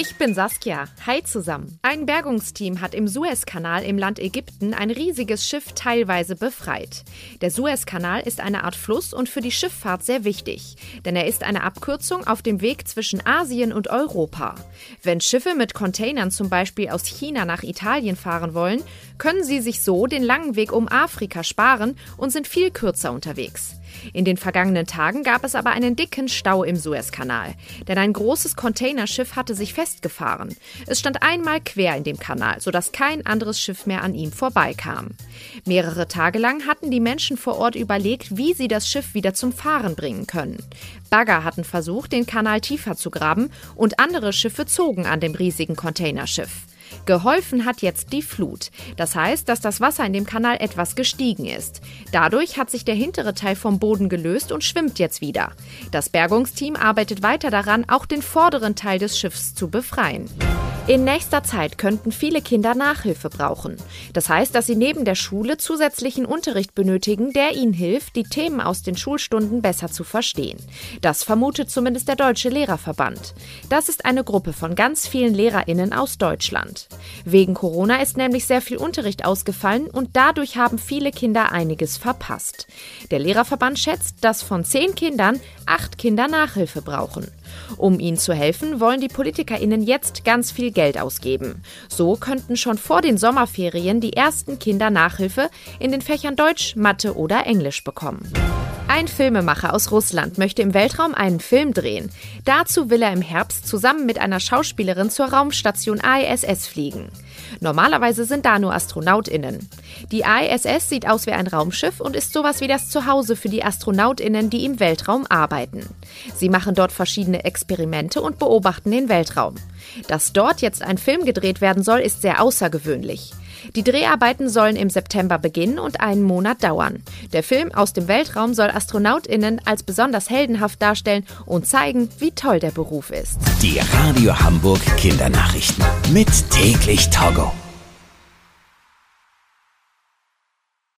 Ich bin Saskia. Hi zusammen. Ein Bergungsteam hat im Suezkanal im Land Ägypten ein riesiges Schiff teilweise befreit. Der Suezkanal ist eine Art Fluss und für die Schifffahrt sehr wichtig, denn er ist eine Abkürzung auf dem Weg zwischen Asien und Europa. Wenn Schiffe mit Containern zum Beispiel aus China nach Italien fahren wollen, können sie sich so den langen Weg um Afrika sparen und sind viel kürzer unterwegs. In den vergangenen Tagen gab es aber einen dicken Stau im Suezkanal, denn ein großes Containerschiff hatte sich festgefahren. Es stand einmal quer in dem Kanal, sodass kein anderes Schiff mehr an ihm vorbeikam. Mehrere Tage lang hatten die Menschen vor Ort überlegt, wie sie das Schiff wieder zum Fahren bringen können. Bagger hatten versucht, den Kanal tiefer zu graben und andere Schiffe zogen an dem riesigen Containerschiff. Geholfen hat jetzt die Flut. Das heißt, dass das Wasser in dem Kanal etwas gestiegen ist. Dadurch hat sich der hintere Teil vom Boden gelöst und schwimmt jetzt wieder. Das Bergungsteam arbeitet weiter daran, auch den vorderen Teil des Schiffs zu befreien. In nächster Zeit könnten viele Kinder Nachhilfe brauchen. Das heißt, dass sie neben der Schule zusätzlichen Unterricht benötigen, der ihnen hilft, die Themen aus den Schulstunden besser zu verstehen. Das vermutet zumindest der Deutsche Lehrerverband. Das ist eine Gruppe von ganz vielen Lehrerinnen aus Deutschland. Wegen Corona ist nämlich sehr viel Unterricht ausgefallen und dadurch haben viele Kinder einiges verpasst. Der Lehrerverband schätzt, dass von zehn Kindern acht Kinder Nachhilfe brauchen. Um ihnen zu helfen, wollen die PolitikerInnen jetzt ganz viel Geld ausgeben. So könnten schon vor den Sommerferien die ersten Kinder Nachhilfe in den Fächern Deutsch, Mathe oder Englisch bekommen. Ein Filmemacher aus Russland möchte im Weltraum einen Film drehen. Dazu will er im Herbst zusammen mit einer Schauspielerin zur Raumstation ISS fliegen. Normalerweise sind da nur AstronautInnen. Die ISS sieht aus wie ein Raumschiff und ist sowas wie das Zuhause für die AstronautInnen, die im Weltraum arbeiten. Sie machen dort verschiedene Experimente und beobachten den Weltraum. Dass dort jetzt ein Film gedreht werden soll, ist sehr außergewöhnlich. Die Dreharbeiten sollen im September beginnen und einen Monat dauern. Der Film aus dem Weltraum soll AstronautInnen als besonders heldenhaft darstellen und zeigen, wie toll der Beruf ist. Die Radio Hamburg Kindernachrichten. Mit täglich Togo.